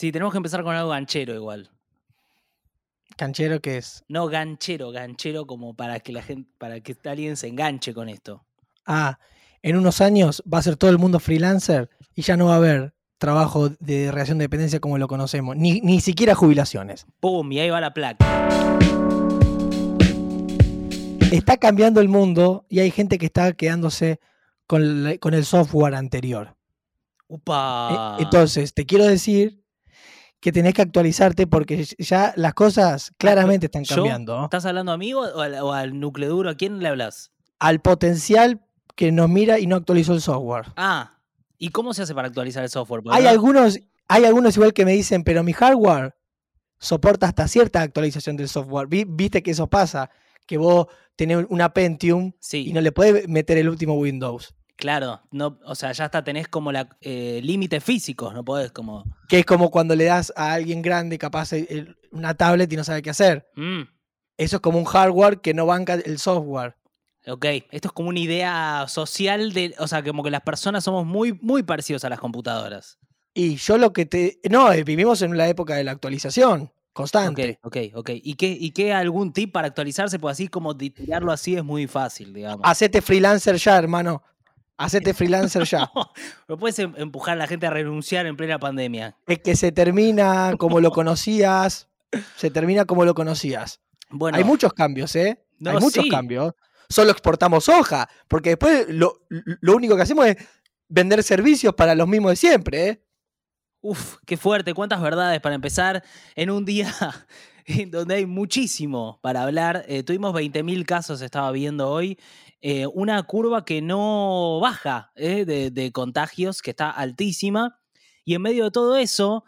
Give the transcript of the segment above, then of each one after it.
Sí, tenemos que empezar con algo ganchero igual. ¿Canchero qué es? No ganchero, ganchero como para que la gente, para que alguien se enganche con esto. Ah, en unos años va a ser todo el mundo freelancer y ya no va a haber trabajo de relación de dependencia como lo conocemos, ni, ni siquiera jubilaciones. ¡Pum! Y ahí va la placa. Está cambiando el mundo y hay gente que está quedándose con, con el software anterior. ¡Upa! Entonces, te quiero decir que tenés que actualizarte porque ya las cosas claramente están cambiando. ¿Estás hablando a mí o al, o al núcleo duro? ¿A quién le hablas? Al potencial que nos mira y no actualizó el software. Ah, ¿y cómo se hace para actualizar el software? Hay no- algunos, hay algunos igual que me dicen, pero mi hardware soporta hasta cierta actualización del software. Vi- Viste que eso pasa, que vos tenés una Pentium Sí, y no le podés meter el último Windows. Claro. No, o sea, ya hasta tenés como la eh, límites físicos, no podés como. Que es como cuando le das a alguien grande capaz el- el- una tablet y no sabe qué hacer. Mm, Eso es como un hardware que no banca el software. ok, esto es como una idea social de. O sea, como que las personas somos muy, muy parecidos a las computadoras. Y yo lo que te... No, eh, vivimos en la época de la actualización Ok, constante. ok, ok. ¿Y qué, ¿Y qué algún tip para actualizarse? Pues así como tirarlo así es muy fácil, digamos. Hacete freelancer ya, hermano. Hacete freelancer ya. No puedes em- empujar a la gente a renunciar en plena pandemia. Es que se termina como lo conocías. Se termina como lo conocías. Bueno, Hay muchos cambios, ¿eh? No, Hay muchos sí. cambios. Solo exportamos hoja, porque después lo, lo único que hacemos es vender servicios para los mismos de siempre, ¿eh? Uf, qué fuerte, cuántas verdades para empezar en un día donde hay muchísimo para hablar. Eh, tuvimos 20.000 casos, estaba viendo hoy, eh, una curva que no baja eh, de, contagios, que está altísima. Y en medio de todo eso,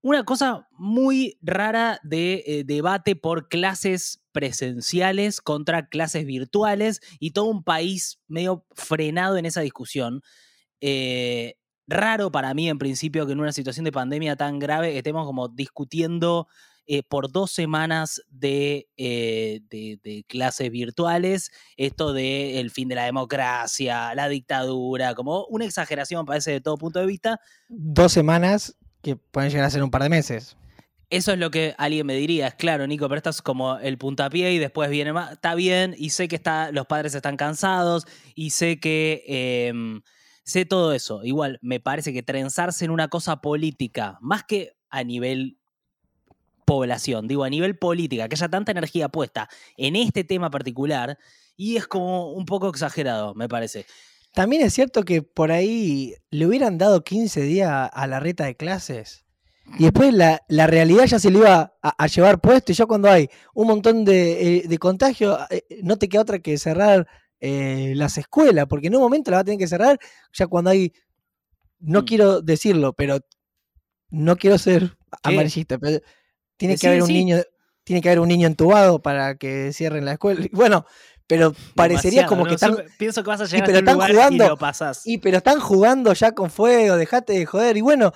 una cosa muy rara de eh, debate por clases presenciales contra clases virtuales y todo un país medio frenado en esa discusión. Raro para mí en principio que en una situación de pandemia tan grave estemos como discutiendo eh, por dos semanas de, eh, de- de clases virtuales, esto de el fin de la democracia, la dictadura, como una exageración parece de todo punto de vista. Dos semanas que pueden llegar a ser un par de meses. Eso es lo que alguien me diría, es claro, Nico, pero esto es como el puntapié y después viene más. Está bien, y sé que está, los padres están cansados, y sé que. em, sé todo eso. Igual, me parece que trenzarse en una cosa política, más que a nivel población, digo, a nivel política, que haya tanta energía puesta en este tema particular, y es como un poco exagerado, me parece. También es cierto que por ahí le hubieran dado 15 días a la reta de clases. Y después la, la realidad ya se le iba a, a llevar puesto. Y ya cuando hay un montón de, eh, de contagio, eh, no te queda otra que cerrar eh, las escuelas. Porque en un momento la va a tener que cerrar ya cuando hay. No Mm. quiero decirlo, pero no quiero ser amarillista. Pero tiene que haber un niño. Tiene que haber un niño entubado para que cierren la escuela. Bueno, pero parecería Demasiado, como ¿no? que están. Siempre pienso que vas a llegar pero a un están lugar jugando- y lo pasás. Y pero están jugando ya con fuego, dejate de joder. Y bueno,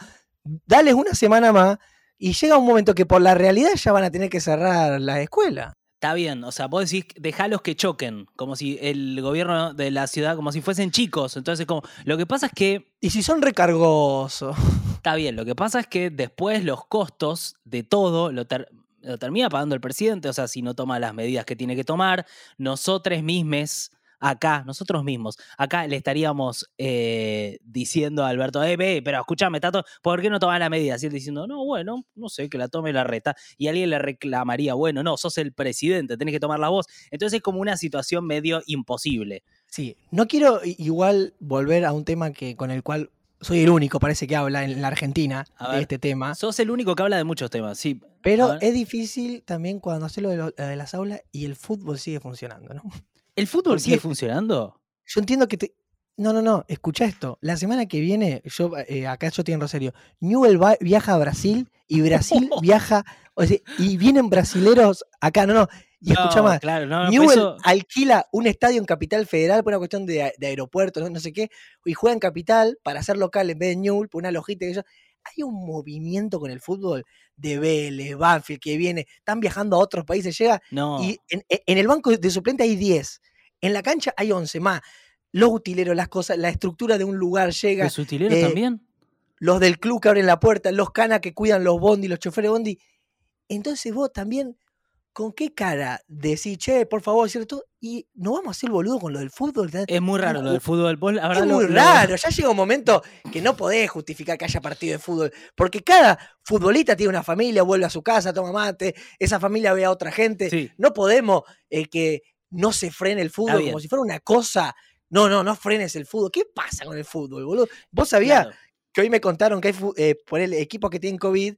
dales una semana más y llega un momento que por la realidad ya van a tener que cerrar la escuela. Está bien, o sea, vos decís, dejalos que choquen, como si el gobierno de la ciudad, como si fuesen chicos. Entonces, como, lo que pasa es que, Y si son recargosos. está bien, lo que pasa es que después los costos de todo lo, ter- lo termina pagando el presidente, o sea, si no toma las medidas que tiene que tomar, nosotros mismos, acá, nosotros mismos, acá le estaríamos eh, diciendo a Alberto, eh, ve, pero escúchame, Tato, ¿por qué no tomas la medida? Y él diciendo, no, bueno, no sé, que la tome la reta. Y alguien le reclamaría, bueno, no, sos el presidente, tenés que tomar la voz. Entonces es como una situación medio imposible. Sí, no quiero igual volver a un tema que con el cual soy el único, parece que habla en la Argentina de este tema. Sos el único que habla de muchos temas, sí. Pero es difícil también cuando hace lo de, lo- lo de las aulas y el fútbol sigue funcionando, ¿no? ¿El fútbol sigue funcionando? Yo entiendo que te. No, no, no, escucha esto. La semana que viene, yo eh, acá yo en Rosario. Newell va- viaja a Brasil y Brasil viaja. O sea, y vienen brasileros acá, no, no. Y escucha más. Claro, no, Newell eso- alquila un estadio en Capital Federal por una cuestión de, de aeropuerto, no, no sé qué, y juega en Capital para hacer local en vez de Newell, por una logística. que yo- Hay un movimiento con el fútbol de Vélez, Banfield, que viene, están viajando a otros países, llega no. y en, en el banco de suplente hay 10. En la cancha hay 11 más. Los utileros, las cosas, la estructura de un lugar llega. ¿Los utileros eh, también? los del club que abren la puerta, los canas que cuidan los bondi, los choferes bondi. Entonces vos también, ¿con qué cara decís, che, por favor, ¿cierto? Y no vamos a hacer boludo con lo del fútbol. Es muy raro lo del fútbol. Vos, la verdad, es muy lo- raro. Ya llega un momento que no podés justificar que haya partido de fútbol. Porque cada futbolista tiene una familia, vuelve a su casa, toma mate, esa familia ve a otra gente. Sí. No podemos eh, que no se frene el fútbol como si fuera una cosa. No, no, no frenes el fútbol. ¿Qué pasa con el fútbol, boludo? ¿Vos sabías Claro. que hoy me contaron que hay eh, por el equipos que tienen COVID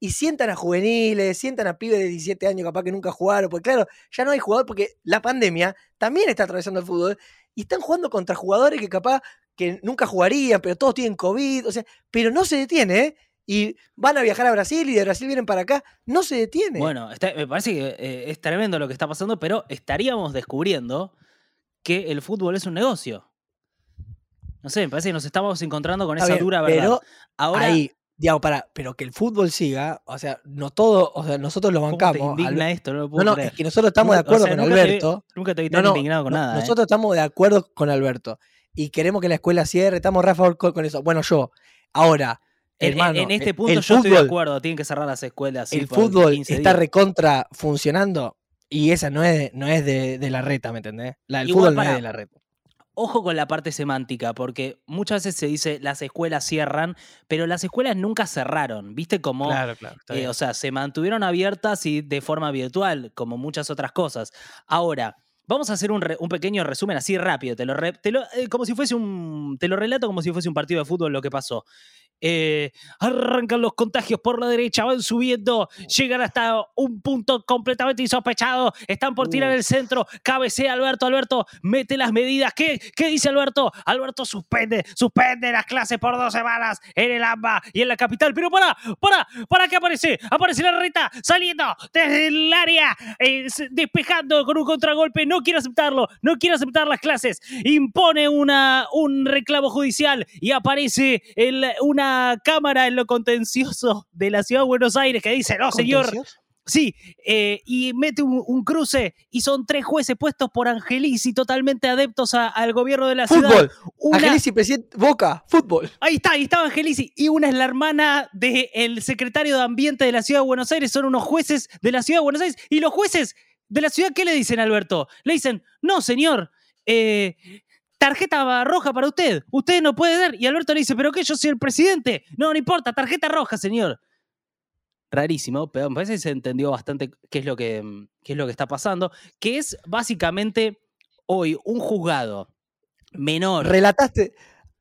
y sientan a juveniles, sientan a pibes de 17 años capaz que nunca jugaron, porque claro, ya no hay jugador porque la pandemia también está atravesando el fútbol y están jugando contra jugadores que capaz que nunca jugarían, pero todos tienen COVID, o sea, pero no se detiene, ¿eh? Y van a viajar a Brasil y de Brasil vienen para acá, no se detiene. Bueno, está- me parece que eh, es tremendo lo que está pasando, pero estaríamos descubriendo que el fútbol es un negocio. No sé, me parece que nos estamos encontrando con Está esa bien, dura verdad. Pero Ahora, ahí, digamos, para, pero que el fútbol siga, o sea, no todo, o sea, nosotros lo ¿cómo te bancamos. indigna Al- esto? No lo no, puedo no, creer. es que nosotros estamos de o acuerdo sea, con nunca te vi- Alberto. Nunca te vi No, tan no, indignado con no, nada. ¿eh? Nosotros estamos de acuerdo con Alberto y queremos que la escuela cierre, estamos re a favor con, con eso. Bueno, yo, ahora, En- en- hermano, en, este punto el yo estoy de fútbol- acuerdo, tienen que cerrar las escuelas. el fútbol 15 está días. recontra funcionando y esa no es, no es de, de la reta, ¿me entendés? La del Igual, fútbol no es de la reta. Ojo con la parte semántica, porque muchas veces se dice las escuelas cierran, pero las escuelas nunca cerraron, ¿viste? Como, Claro, claro. eh, o sea, se mantuvieron abiertas y de forma virtual, como muchas otras cosas. Ahora, vamos a hacer un, re- un pequeño resumen así rápido, te lo, re- te lo- eh, como si fuese un, te lo relato como si fuese un partido de fútbol lo que pasó. Eh, arrancan los contagios por la derecha, van subiendo, llegan hasta un punto completamente insospechado, están por tirar el centro, cabecea Alberto, Alberto mete las medidas. ¿Qué, ¿Qué dice Alberto? Alberto suspende, suspende las clases por dos semanas en el AMBA y en la capital. Pero para, para, para que aparece, aparece la reta saliendo desde el área, eh, despejando con un contragolpe, no quiere aceptarlo, no quiere aceptar las clases, impone una, un reclamo judicial y aparece el- una cámara en lo contencioso de la ciudad de Buenos Aires que dice, no señor. Sí, eh, y mete un, un cruce y son tres jueces puestos por Angelici totalmente adeptos a- al gobierno de la ciudad. Una- Angelici, presidente, Boca, fútbol. ahí está, ahí estaba Angelici. Y una es la hermana del secretario de Ambiente de la ciudad de Buenos Aires. Son unos jueces de la ciudad de Buenos Aires. Y los jueces de la ciudad, ¿qué le dicen Alberto? Le dicen, no, señor, eh, tarjeta roja para usted. Usted no puede dar. Y Alberto le dice, ¿pero qué? Yo soy el presidente. No, no importa, tarjeta roja, señor rarísimo, pero me parece que se entendió bastante qué es lo que, mm, qué es lo que está pasando, que es básicamente hoy un juzgado menor. Relataste,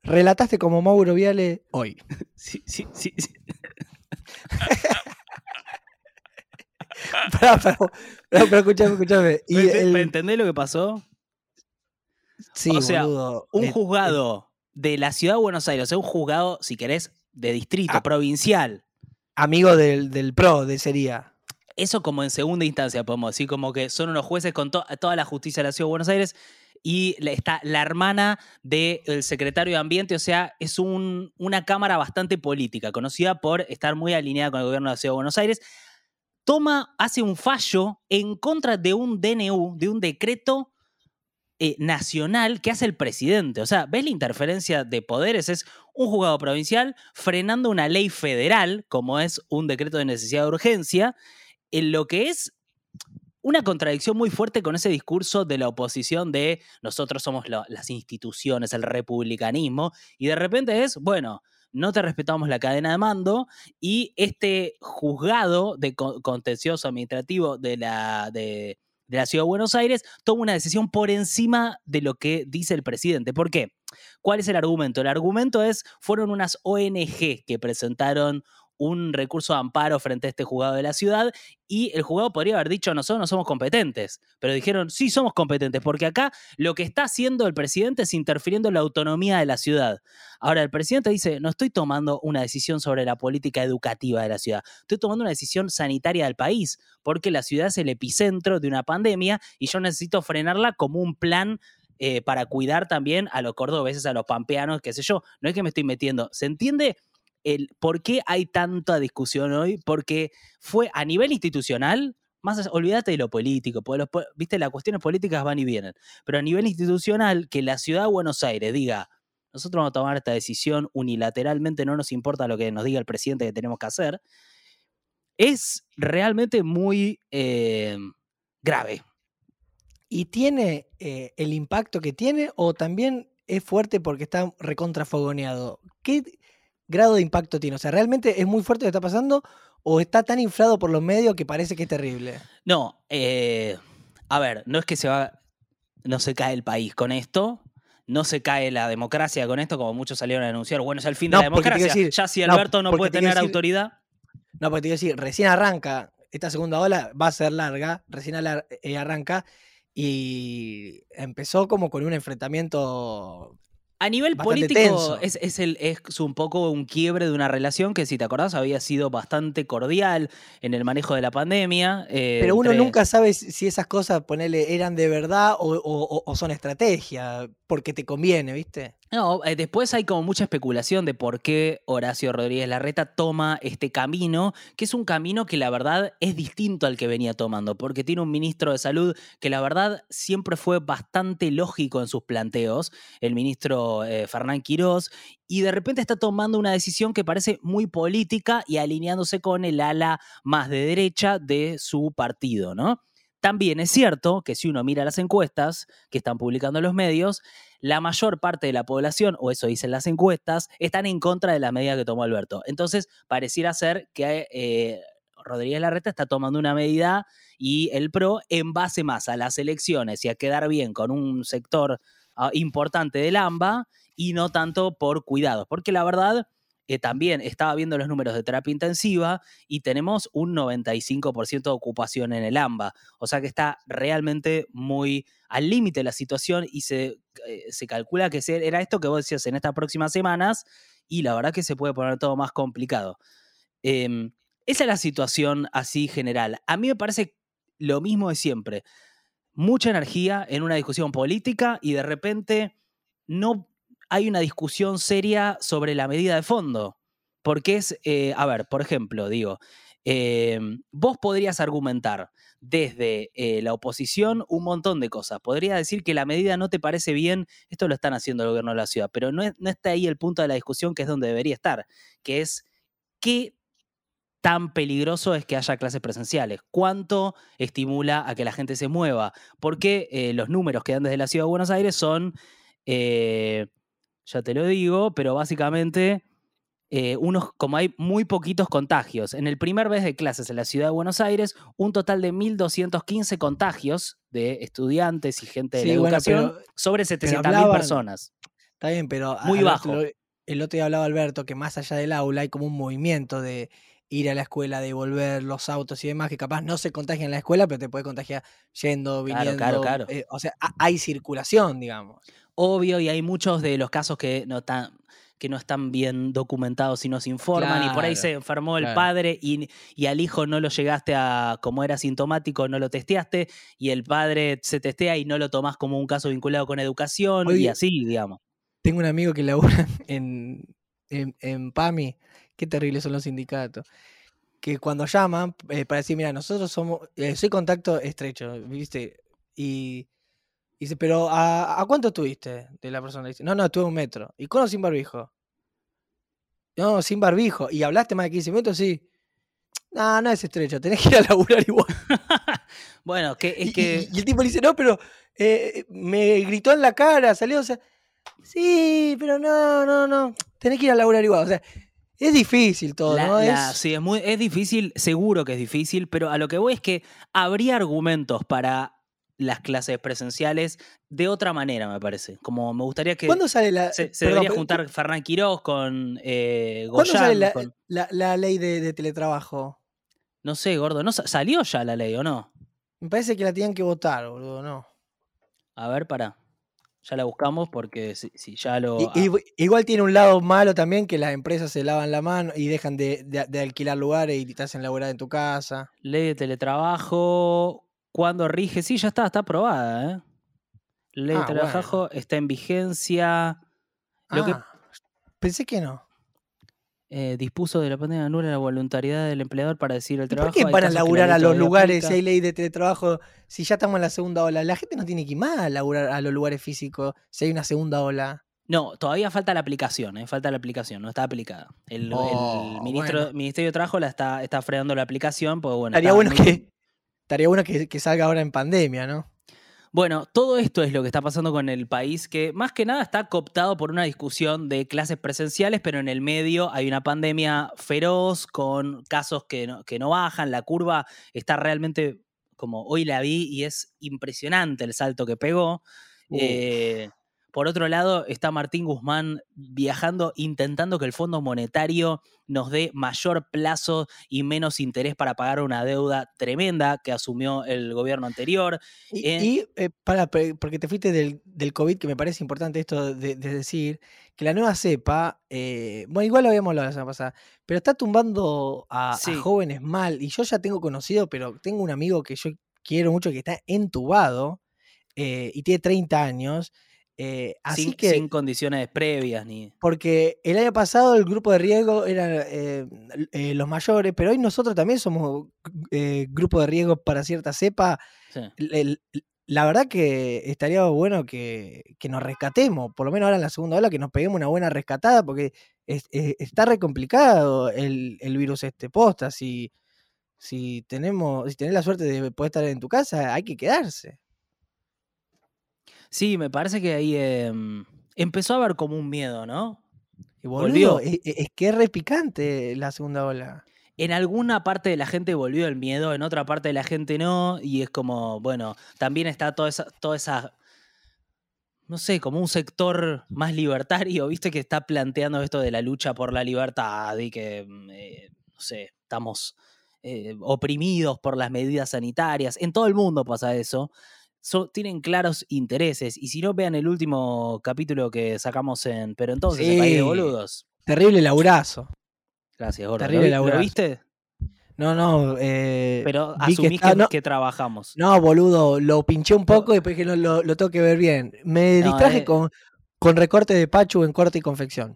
relataste como Mauro Viale hoy. Sí, sí, sí, sí. Pero escúchame. Y ¿Ent- el- ¿Entendés lo que pasó? Sí, o sea, boludo, Un juzgado de la ciudad de Buenos Aires, o sea, un juzgado, si querés, de distrito, Ah. provincial. amigo del, del pro, de sería. Eso como en segunda instancia, podemos decir, como que son unos jueces con to- toda la justicia de la ciudad de Buenos Aires y está la hermana del secretario de Ambiente, o sea, es un- una cámara bastante política, conocida por estar muy alineada con el gobierno de la ciudad de Buenos Aires. Toma, hace un fallo en contra de un DNU, de un decreto eh, nacional que hace el presidente. O sea, ¿ves la interferencia de poderes? Es un juzgado provincial frenando una ley federal, como es un decreto de necesidad de urgencia, en lo que es una contradicción muy fuerte con ese discurso de la oposición de nosotros somos las instituciones, el republicanismo, y de repente es, bueno, no te respetamos la cadena de mando y este juzgado de co- contencioso administrativo de la, de, de la Ciudad de Buenos Aires toma una decisión por encima de lo que dice el presidente. ¿Por qué? ¿Cuál es el argumento? El argumento es, fueron unas ONG que presentaron un recurso de amparo frente a este juzgado de la ciudad y el juzgado podría haber dicho nosotros no somos competentes, pero dijeron sí somos competentes porque acá lo que está haciendo el presidente es interfiriendo en la autonomía de la ciudad. Ahora el presidente dice no estoy tomando una decisión sobre la política educativa de la ciudad, estoy tomando una decisión sanitaria del país porque la ciudad es el epicentro de una pandemia y yo necesito frenarla como un plan eh, para cuidar también a los cordobeses, a los pampeanos, qué sé yo. No es que me estoy metiendo. ¿Se entiende por qué hay tanta discusión hoy? Porque fue a nivel institucional, más olvídate de lo político, porque viste, las cuestiones políticas van y vienen, pero a nivel institucional, que la ciudad de Buenos Aires diga, nosotros vamos a tomar esta decisión unilateralmente, no nos importa lo que nos diga el presidente que tenemos que hacer, es realmente muy eh, grave. ¿Y tiene eh, el impacto que tiene o también es fuerte porque está recontrafogoneado? ¿Qué grado de impacto tiene? O sea, ¿realmente es muy fuerte lo que está pasando o está tan inflado por los medios que parece que es terrible? No, eh, a ver, no es que se va, no se cae el país con esto, no se cae la democracia con esto, como muchos salieron a denunciar. Bueno, es el fin de la democracia. decir- ya si Alberto no, puede te tener decir- autoridad. No, porque te quiero decir, recién arranca, esta segunda ola va a ser larga, recién eh, arranca y empezó como con un enfrentamiento A nivel político es, es el, es un poco un quiebre de una relación que, si te acordás, había sido bastante cordial en el manejo de la pandemia. eh, Pero uno entre- nunca sabe si esas cosas, ponele, eran de verdad o- o son estrategia, porque te conviene, ¿viste? No, eh, después hay como mucha especulación de por qué Horacio Rodríguez Larreta toma este camino, que es un camino que la verdad es distinto al que venía tomando, porque tiene un ministro de salud que la verdad siempre fue bastante lógico en sus planteos, el ministro eh, Fernán Quirós, y de repente está tomando una decisión que parece muy política y alineándose con el ala más de derecha de su partido, ¿no? También es cierto que si uno mira las encuestas que están publicando los medios, la mayor parte de la población, o eso dicen las encuestas, están en contra de la medida que tomó Alberto. Entonces, pareciera ser que eh, Rodríguez Larreta está tomando una medida y el PRO en base más a las elecciones y a quedar bien con un sector ah, importante del AMBA y no tanto por cuidados. Porque la verdad, eh, también estaba viendo los números de terapia intensiva y tenemos un 95% de ocupación en el AMBA. O sea que está realmente muy al límite la situación y se, eh, se calcula que era esto que vos decías en estas próximas semanas y la verdad que se puede poner todo más complicado. Em, esa es la situación así general. A mí me parece lo mismo de siempre. Mucha energía en una discusión política y de repente no hay una discusión seria sobre la medida de fondo. Porque es, eh, a ver, por ejemplo, digo, eh, vos podrías argumentar desde eh, la oposición un montón de cosas. Podría decir que la medida no te parece bien, esto lo están haciendo el gobierno de la ciudad, pero no, es- no está ahí el punto de la discusión que es donde debería estar, que es qué tan peligroso es que haya clases presenciales, cuánto estimula a que la gente se mueva, porque los números que dan desde la ciudad de Buenos Aires son, ya te lo digo, pero básicamente eh, unos, como hay muy poquitos contagios. En el primer mes de clases en la ciudad de Buenos Aires, un total de 1.215 contagios de estudiantes y gente de Sí, la bueno, educación pero- sobre 700.000 hablaban- personas. Está bien, pero Muy bajo. el otro día hablaba Alberto que más allá del aula hay como un movimiento de ir a la escuela, de volver los autos y demás, que capaz no se contagia en la escuela, pero te puede contagiar yendo, Claro, viniendo. claro, claro. eh, o sea, ha- hay circulación, digamos. Obvio, y hay muchos de los casos que no están que no están bien documentados y no se informan y por ahí se enfermó el claro. padre y, y al hijo no lo llegaste a, como era sintomático, no lo testeaste y el padre se testea y no lo tomás como un caso vinculado con educación y así, digamos. Tengo un amigo que labura en, en, en PAMI, qué terribles son los sindicatos, que cuando llaman eh, para decir, mira, nosotros somos, eh, soy contacto estrecho, ¿viste? Y dice, pero ¿a, a cuánto estuviste de la persona? Dice, no, no, estuve un metro. ¿Y con o sin barbijo? No, sin barbijo. ¿Y hablaste más de 15 minutos? Sí. No, no es estrecho, tenés que ir a laburar igual. Bueno, que es Y- que y, y el tipo le dice, no, pero eh, me gritó en la cara, salió, o sea, sí, pero no, no, no, tenés que ir a laburar igual. O sea, es difícil todo, La- ¿no? la- es, sí, es, muy, es difícil, seguro que es difícil, pero a lo que voy es que habría argumentos para las clases presenciales de otra manera, me parece. Como me gustaría que ¿Cuándo sale la, se, se perdón, debería pero- juntar Fernán Quirós con eh, ¿cuándo sale la, con- la- la ley de, de teletrabajo? No sé, gordo, ¿no sa- salió ya la ley o no? Me parece que la tenían que votar, boludo, ¿no? A ver, para. Ya la buscamos porque si, si ya lo... Y- y- igual tiene un lado malo también que las empresas se lavan la mano y dejan de, de- de alquilar lugares y te hacen laburar en tu casa. Ley de teletrabajo, ¿cuándo rige? Sí, ya está, está aprobada, ¿eh? Ley Ah, de teletrabajo está en vigencia. Lo que Ah, pensé que no. eh, dispuso de la pandemia nula la voluntariedad del empleador para decir el ¿Y ¿Por trabajo. qué Hay van a casos que la laburar a los lugares aplica. si hay ley de teletrabajo si ya estamos en la segunda ola? La gente no tiene que ir más a laburar a los lugares físicos si hay una segunda ola. No, todavía falta la aplicación, ¿eh? falta la aplicación, no está aplicada. El, el Oh, ministro, bueno. Ministerio de Trabajo la está, está frenando la aplicación, pues bueno. Estaría bueno muy- que, estaría bueno que, que salga ahora en pandemia, ¿no? Bueno, todo esto es lo que está pasando con el país, que más que nada está cooptado por una discusión de clases presenciales, pero en el medio hay una pandemia feroz con casos que no, que no bajan, la curva está realmente, como hoy la vi, y es impresionante el salto que pegó. Eh, por otro lado, está Martín Guzmán viajando, intentando que el Fondo Monetario nos dé mayor plazo y menos interés para pagar una deuda tremenda que asumió el gobierno anterior. Y, Eh, y, eh, para, porque te fuiste del, del COVID, que me parece importante esto de, de decir, que la nueva cepa, eh, bueno, igual lo habíamos hablado la semana pasada, pero está tumbando a, jóvenes mal. Y yo ya tengo conocido, pero tengo un amigo que yo quiero mucho que está entubado eh, y tiene 30 años. Eh, así sin, que, sin condiciones previas ni. porque el año pasado el grupo de riesgo eran eh, eh, los mayores, pero hoy nosotros también somos grupo de riesgo para cierta cepa sí. el- el- la verdad que estaría bueno que, que nos rescatemos, por lo menos ahora en la segunda ola, que nos peguemos una buena rescatada, porque es- es- está re complicado el, el virus este posta. Si, si tenemos, si tenés la suerte de poder estar en tu casa, hay que quedarse. Sí, me parece que ahí em, empezó a haber como un miedo, ¿no? Y Volvió. boludo, es, es que es re picante la segunda ola. En alguna parte de la gente volvió el miedo, en otra parte de la gente no, y es como, bueno, también está toda esa, toda esa no sé, como un sector más libertario, viste, que está planteando esto de la lucha por la libertad y que, mm, eh, no sé, estamos eh, oprimidos por las medidas sanitarias. En todo el mundo pasa eso. So- tienen claros intereses. Y si no, vean el último capítulo que sacamos en Pero entonces, el país de Sí. boludos. Terrible laburazo. Gracias, Gordo. Terrible ¿Lo, laburazo. ¿Lo viste? No, no, eh, Pero que asumís está- que, no, que trabajamos. no, boludo, lo pinché un poco y después que no lo, lo tengo que ver bien. Me No, distraje eh. con, con recorte de Pachu en corte y confección.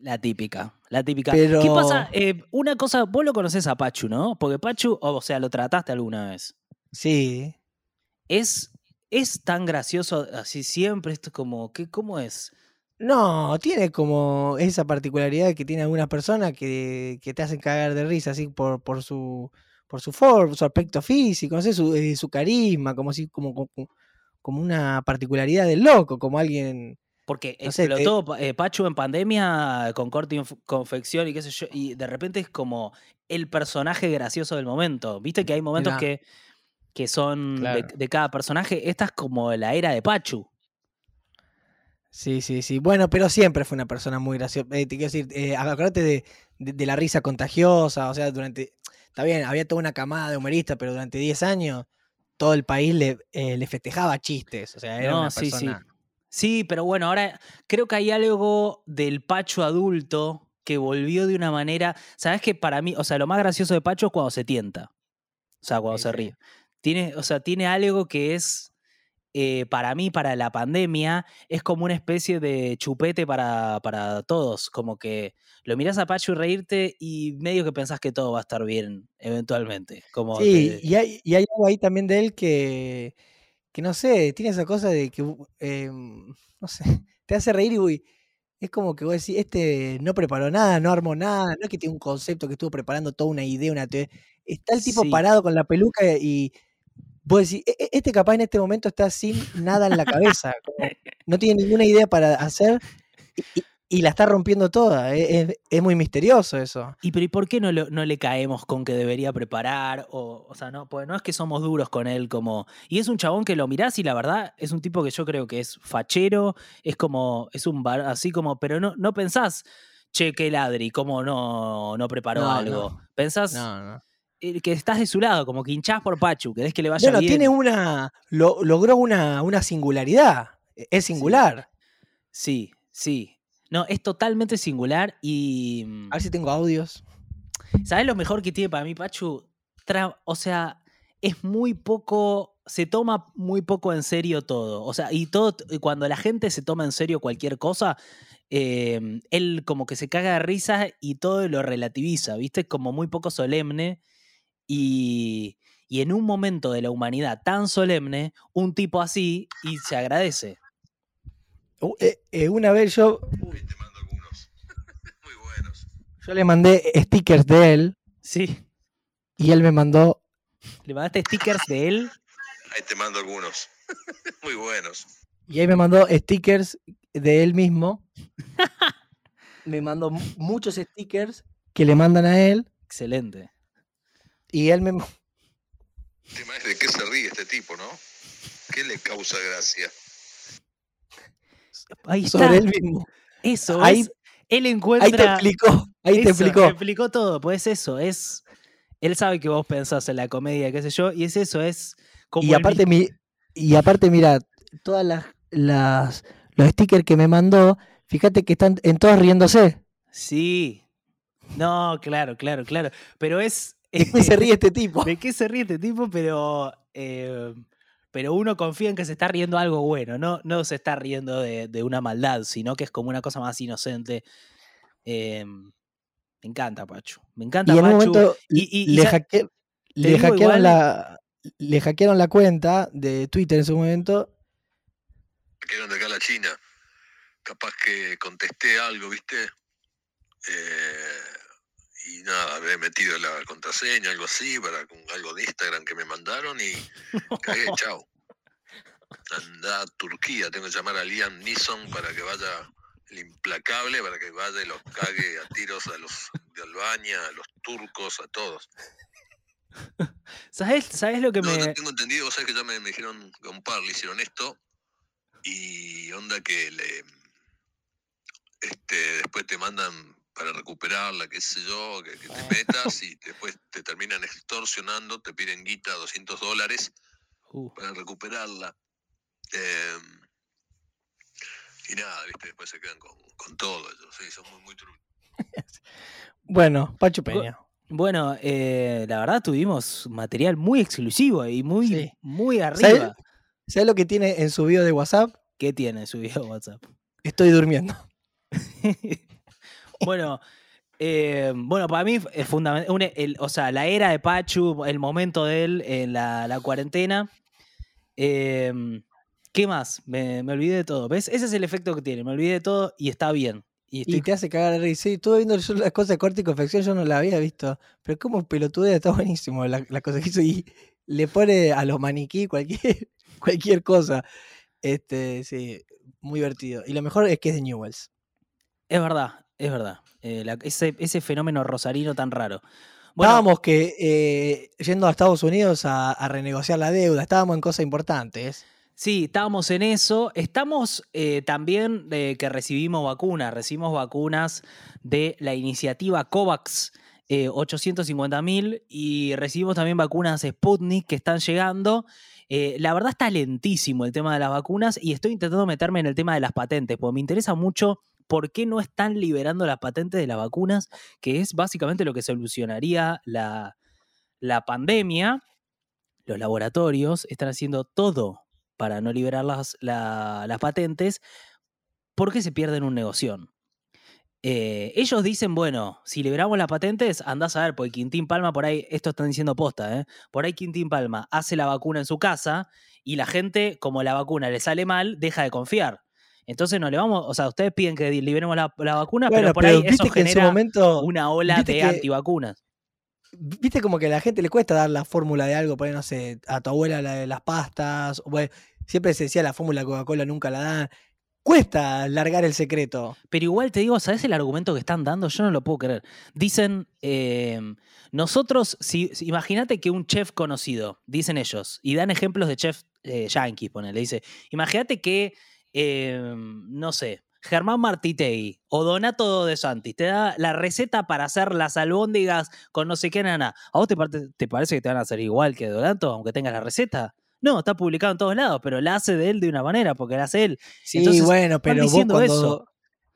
La típica, la típica. Pero- ¿Qué pasa? Eh, una cosa, vos lo conocés a Pachu, ¿no? Porque Pachu, o sea, lo trataste alguna vez. Sí. Es, es tan gracioso así siempre, esto es como, ¿qué, ¿cómo es? No, tiene como esa particularidad que tiene algunas personas que, que te hacen cagar de risa, así por, por su por su forma, su aspecto físico, no sé, su, eh, su carisma, como si, como, como, como una particularidad del loco, como alguien. Porque No sé, explotó eh, Pachu en pandemia con corte y confección y qué sé yo, y de repente es como el personaje gracioso del momento. Viste que hay momentos que, que son de, Claro. de cada personaje. Esta es como la era de Pachu. Sí, sí, sí. Bueno, pero siempre fue una persona muy graciosa. Eh, te quiero decir, eh, acordate de, de- de la risa contagiosa, o sea, durante. Está bien, había toda una camada de humoristas, pero durante 10 años todo el país le, eh, le festejaba chistes. O sea, era No, una sí, persona. Sí, pero bueno, ahora creo que hay algo del Pacho adulto que volvió de una manera. ¿Sabes que para mí, o sea, lo más gracioso de Pacho es cuando se tienta? O sea, cuando Sí, se sí. Tiene, o sea, tiene algo que es, eh, para mí, para la pandemia, es como una especie de chupete para, para todos. Como que lo mirás a Pacho y reírte y medio que pensás que todo va a estar bien eventualmente. Como Sí, y hay, y hay algo ahí también de él que, que no sé, tiene esa cosa de que, u- em, no sé, te hace reír y uy, es como que vos decís, este no preparó nada, no armó nada, no es que tiene un concepto que estuvo preparando toda una idea, una teoría. Está el tipo Sí. parado con la peluca y vos decís, "E- e- este capaz en este momento está sin nada en la cabeza, como no tiene ninguna idea para hacer y, y- y la está rompiendo toda. Es, es- es muy misterioso eso. ¿Y pero ¿y por qué no, lo- no le caemos con que debería preparar? O, o sea, no, pues no es que somos duros con él como... Y es un chabón que lo mirás y la verdad es un tipo que yo creo que es fachero, es como, es un bar, así como, pero no, no pensás, che, qué ladri, cómo no, no preparó No, algo. no. Pensás No, no. Eh, que estás de su lado, como que hinchás por Pachu, querés que le vaya Bueno, bien. tiene una. lo- logró una, una singularidad. e- Es singular. Sí, sí. No, es totalmente singular y... A ver si tengo audios. ¿Sabes lo mejor que tiene para mí, Pachu? Tra- o sea, es muy poco. Se toma muy poco en serio todo. O sea, y todo. y Cuando la gente se toma en serio cualquier cosa, eh, él como que se caga de risa y todo lo relativiza, ¿viste? Como muy poco solemne. Y, y en un momento de la humanidad tan solemne, un tipo así y se agradece. Uh, eh, eh, una vez yo, Ahí te mando algunos. Muy buenos. yo le mandé stickers de él Sí. y él me mandó. ¿Le mandaste stickers de él? Ahí te mando algunos. Muy buenos. Y ahí me mandó stickers de él mismo. me mandó mu- muchos stickers que le mandan a él. Excelente. Y él me. El tema es de qué se ríe este tipo, ¿no? ¿Qué le causa gracia? Ahí está. sobre él mismo. Eso, Ahí- es- él Ahí encuentra... te explicó. Ahí te explicó. explicó todo, pues eso, es... Él sabe que vos pensás en la comedia, qué sé yo, y es eso, es como Y aparte, mi, y aparte, mira, todas las, las los stickers que me mandó, fíjate que están en todos riéndose. Sí. No, claro, claro, claro. Pero es... ¿De qué se ríe este tipo? ¿De qué se ríe este tipo? Pero... eh, pero uno confía en que se está riendo algo bueno, no, no se está riendo de, de una maldad, sino que es como una cosa más inocente. Eh, me encanta, Pachu. Me encanta Y en un Pachu. momento Y- y- y le, hacke- hackearon igual- la le hackearon la cuenta de Twitter en su momento. Quedaron de acá a la China. Capaz que contesté algo, ¿viste? Eh, y nada, habré metido la contraseña, algo así, para con algo de Instagram que me mandaron y cagué, chao. Anda a Turquía, tengo que llamar a Liam Neeson para que vaya el implacable, para que vaya y los cague a tiros a los de Albania, a los turcos, a todos. ¿Sabes, ¿Sabes lo que No, me.? no tengo entendido, vos sabés que ya me, me dijeron que a un par le hicieron esto y onda que le este después te mandan para recuperarla, qué sé yo, que, que te metas y después te terminan extorsionando, te piden guita 200 dólares Uh, para recuperarla. Eh, y nada, viste, después se quedan con, con todo ellos, sí, son muy, muy truchos. Bueno, Pacho Peña. bueno, eh, la verdad tuvimos material muy exclusivo y muy, Sí. muy ¿Sabes, arriba. ¿Sabes lo que tiene en su video de WhatsApp? ¿Qué tiene su video WhatsApp? Estoy durmiendo. bueno, eh, bueno, para mí es fundamental. O sea, la era de Pachu, el momento de él en la, la cuarentena. Eh, ¿Qué más? Me, me olvidé de todo. ¿Ves? Ese es el efecto que tiene. Me olvidé de todo y está bien. Y estoy Y te hace cagar de risa. Sí, estuve viendo yo las cosas de corte y confección, yo no la había visto. Pero como pelotudea está buenísimo la, la cosa que hizo. Y le pone a los maniquí cualquier, cualquier cosa. Este, sí, muy divertido. Y lo mejor es que es de Newells. Es verdad, es verdad. Eh, la- ese, ese fenómeno rosarino tan raro. Bueno, Estábamos que eh, yendo a Estados Unidos a, a renegociar la deuda, estábamos en cosas importantes. sí, estábamos en eso. Estamos eh, también que recibimos vacunas. Recibimos vacunas de la iniciativa COVAX. 850.000 y recibimos también vacunas Sputnik que están llegando. Eh, la verdad está lentísimo el tema de las vacunas y estoy intentando meterme en el tema de las patentes, porque me interesa mucho por qué no están liberando las patentes de las vacunas, que es básicamente lo que solucionaría la, pandemia. Los laboratorios están haciendo todo para no liberar las, la- las patentes porque se pierden un negocio. Eh, ellos dicen, bueno, si liberamos las patentes, andás a ver, porque Quintín Palma por ahí, esto están diciendo posta, ¿eh? por ahí Quintín Palma hace la vacuna en su casa y la gente, como la vacuna le sale mal, deja de confiar. Entonces no le vamos, o sea, ustedes piden que liberemos la, la vacuna, Bueno, pero por pero ahí viste eso que en su momento. una ola de que- antivacunas. Viste como que a la gente le cuesta dar la fórmula de algo, poner, no sé, a tu abuela la de las pastas. bueno, siempre se decía la fórmula Coca-Cola nunca la dan. Cuesta largar el secreto. Pero igual te digo, ¿sabes el argumento que están dando? Yo no lo puedo creer. Dicen, eh, nosotros, si, si- imagínate que un chef conocido, dicen ellos, y dan ejemplos de chef eh, yankees, ponele, dice, imagínate que, eh, no sé, Germán Martitegui o Donato de Santis te da la receta para hacer las albóndigas con no sé qué nana. ¿A vos te, parece que te van a hacer igual que Donato, aunque tengas la receta? No, está publicado en todos lados, pero la hace de él de una manera, porque la hace él. Sí, Entonces, bueno, pero vos diciendo cuando. eso.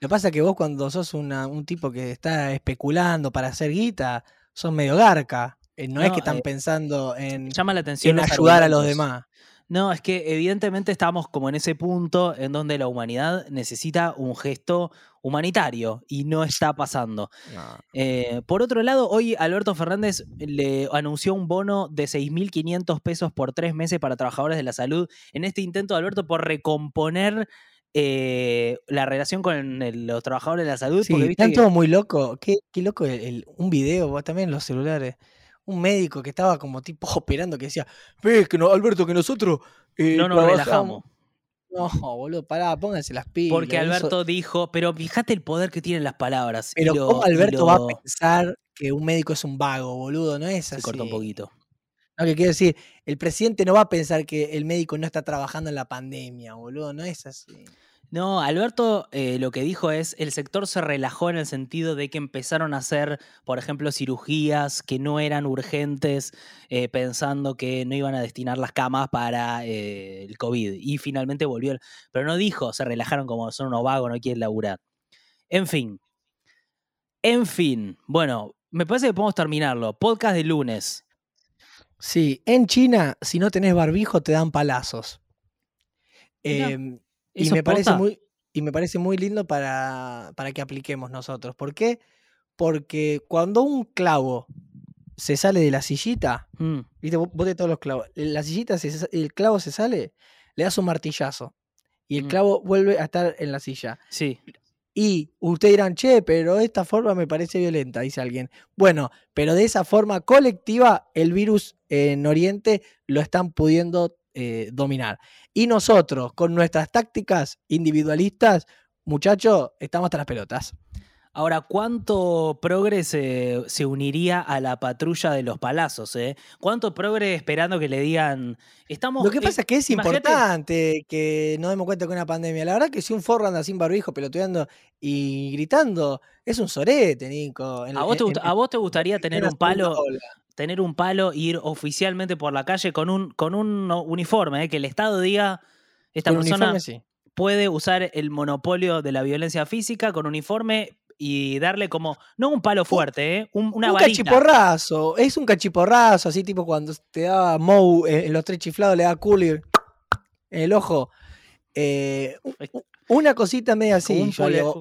Lo que pasa es que vos cuando sos una- un tipo que está especulando para hacer guita, sos medio garca. Eh, No, es No, que están eh, pensando en, Llama la atención. en ayudar a los demás. No, es que evidentemente estamos como en ese punto en donde la humanidad necesita un gesto humanitario y no está pasando. No. Eh, por otro lado, hoy Alberto Fernández le anunció un bono de 6.500 pesos por tres meses para trabajadores de la salud en este intento de Alberto por recomponer eh, la relación con el- los trabajadores de la salud. Sí, porque viste están que- todos muy locos. Qué, qué loco el- el- un video, vos también los celulares. Un médico que estaba como tipo operando que decía, ves que no, Alberto, que nosotros eh, no nos trabajamos". relajamos. No, boludo, pará, pónganse las pilas. Porque eso- Alberto dijo, pero fíjate el poder que tienen las palabras. Pero lo- ¿cómo Alberto va a pensar que un médico es un vago, boludo? No es Se así. corta un poquito. No, que quiero decir, el presidente no va a pensar que el médico no está trabajando en la pandemia, boludo. No es así. No, Alberto eh, lo que dijo es, el sector se relajó en el sentido de que empezaron a hacer, por ejemplo, cirugías que no eran urgentes, eh, pensando que no iban a destinar las camas para eh, el COVID. Y finalmente volvió. el- Pero no dijo, se relajaron como son unos vagos, no quieren laburar. En fin. En fin. Bueno, me parece que podemos terminarlo. Podcast de lunes. Sí, en China, si no tenés barbijo, te dan palazos. Em, y ¿Eso me parece muy y me parece muy lindo para, para que apliquemos nosotros. ¿Por qué? Porque cuando un clavo se sale de la sillita, Mm, viste, vos, vos de todos los clavos, la sillita, se el clavo se sale, le das un martillazo y el Mm. clavo vuelve a estar en la silla. sí. Y ustedes dirán, che, pero esta forma me parece violenta, dice alguien. Bueno, pero de esa forma colectiva, el virus en Oriente lo están pudiendo eh, dominar. Y nosotros, con nuestras tácticas individualistas, muchachos, estamos hasta las pelotas. Ahora, ¿cuánto progre se, se uniría a la patrulla de los palazos? Eh? ¿Cuánto progre esperando que le digan, estamos... Lo que eh, pasa es que es imagínate- importante que nos demos cuenta que una pandemia. La verdad que si un forro anda sin barbijo, peloteando y gritando, es un sorete, Nico. en- ¿A vos, te, en- gust- en- ¿A vos te gustaría en tener un palo, ola. Tener un palo e ir oficialmente por la calle con un, con un uniforme? eh? Que el Estado diga, esta Con persona uniforme, sí. puede usar el monopolio de la violencia física con uniforme y darle como, no un palo fuerte, ¿eh? un- una un varita. cachiporrazo, es un cachiporrazo, así tipo cuando te da Mou en los tres chiflados, le da Coolie en el ojo. Eh, una cosita media así, un yo digo,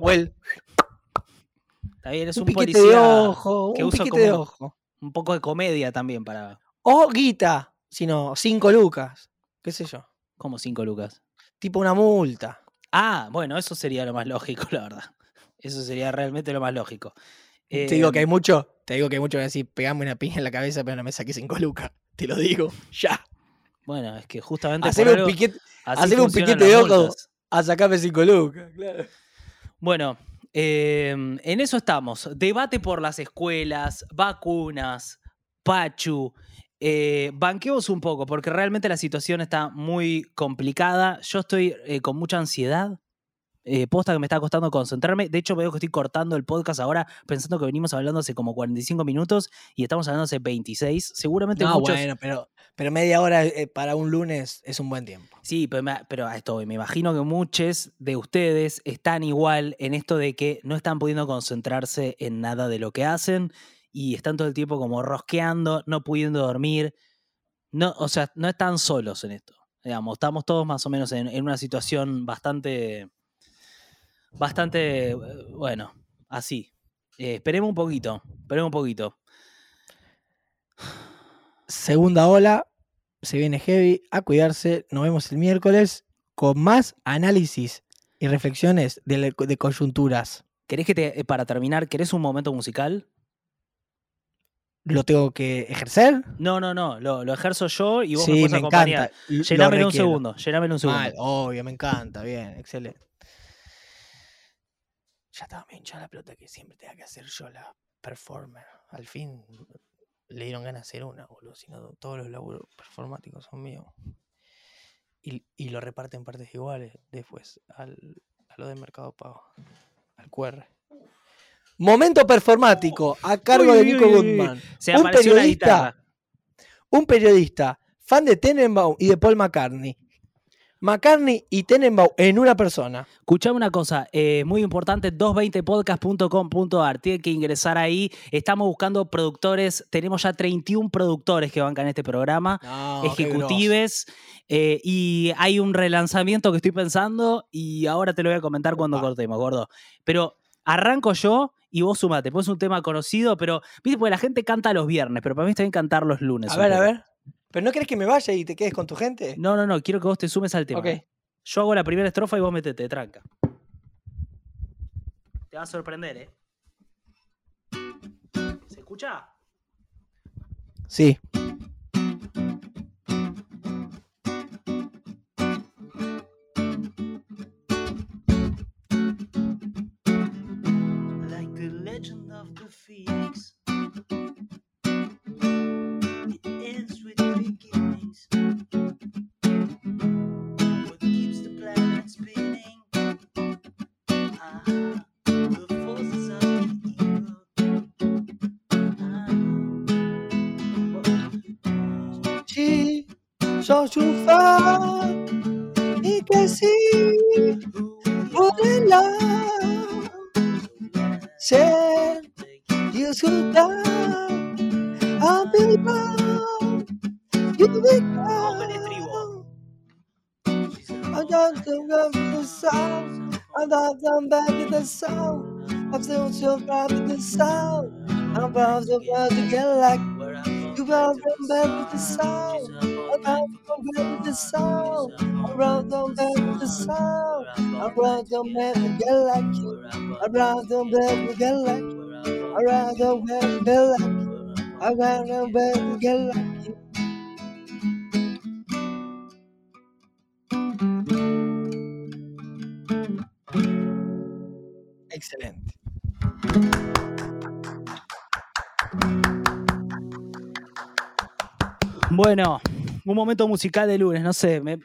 Está bien, es un, un, piquete policía de ojo, que un usa piquete de como- ojo. Un poco de comedia también para, O guita, sino cinco lucas, qué sé yo, como cinco lucas. tipo una multa. Ah, bueno, eso sería lo más lógico, la verdad. Eso sería realmente lo más lógico. te digo que hay Em, mucho, te digo que hay mucho que decir, pegame una piña en la cabeza, pero no me saques cinco lucas. Te lo digo, ya. Bueno, es que justamente Haceme un piquete, haceme un piquete de ojo. multas. a sacarme cinco lucas, claro. Bueno, em, en eso estamos. Debate por las escuelas, vacunas, Pachu. Eh, banquemos un poco, porque realmente la situación está muy complicada. Yo estoy eh, con mucha ansiedad. Eh, posta que me está costando concentrarme. De hecho, veo que estoy cortando el podcast ahora pensando que venimos hablando hace como 45 minutos y estamos hablando hace 26. Seguramente No, muchos. bueno, pero, pero media hora eh, para un lunes es un buen tiempo. Sí, pero, me- pero a esto voy. me imagino que muchos de ustedes están igual en esto de que no están pudiendo concentrarse en nada de lo que hacen y están todo el tiempo como rosqueando, no pudiendo dormir. No, o sea, no están solos en esto. Digamos, estamos todos más o menos en, en una situación bastante, bastante, eh, bueno, así. Eh, esperemos un poquito, esperemos un poquito. Segunda ola, se viene heavy, a cuidarse. Nos vemos el miércoles con más análisis y reflexiones de, la- de coyunturas. ¿Querés que te, eh, para terminar, querés un momento musical? ¿Lo tengo que ejercer? No, no, no, lo, lo ejerzo yo y vos me sí, puedes me acompañar. encanta. l- lo Llenámelo un segundo, llenámelo un segundo. Mal, obvio, me encanta. Bien, excelente. Ya estaba me hinchada la pelota que siempre tenga que hacer yo la performer. Al fin le dieron ganas de hacer una, boludo. Si no, todos los laburos performáticos son míos. Y, y lo reparten partes iguales después al, a lo de Mercado Pago. Al QR. Momento performático a cargo Uy, de Nico uy, uy. Goodman. Se un una periodista. Un periodista, fan de Tenenbaum y de Paul McCartney. McCartney y Tenenbaum en una persona. Escuchame una cosa, eh, muy importante, 220podcast.com.ar. Tiene que ingresar ahí. Estamos buscando productores. Tenemos ya 31 productores que bancan este programa. ejecutives. eh, y hay un relanzamiento que estoy pensando y ahora te lo voy a comentar cuando cortemos, gordo. Pero arranco yo y vos sumate. Pues es un tema conocido, pero viste, porque la gente canta los viernes, pero para mí está bien cantar los lunes. A ver, a ver. ¿Pero no crees que me vaya y te quedes con tu gente? No, no, no, quiero que vos te sumes al tema. Ok. ¿eh? Yo hago la primera estrofa y vos metete, tranca. Te va a sorprender, ¿eh? ¿Se escucha? Sí. Those who die are Billy Brown. You become. I got them back in the sound. I'm got them back in the sound. I'm still so proud of the sound. I'm proud of proud to get like. You brought them back with the sound. I brought them back with the sound. I brought them back with the sound. I brought them back with the sound. you. I brought them back with the sound. Get. Excelente. Bueno, un momento musical de lunes, no sé, me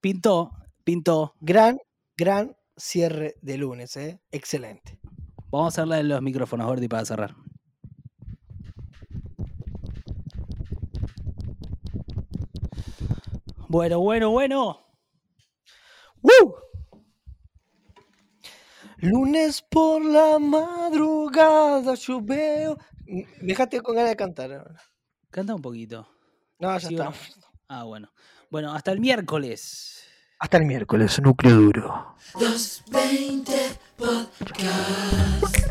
pintó, pintó. Gran, gran cierre de lunes, ¿eh? Excelente. Vamos a hacerle los micrófonos, Gordy, para cerrar. Bueno, bueno, bueno. ¡Woo! Lunes por la madrugada yo veo. Déjate con ganas de cantar. ahora. Canta un poquito. No, ya ¿Sí o está. Ah, bueno. Bueno, hasta el miércoles. Hasta el miércoles, núcleo duro. 220 Podcast.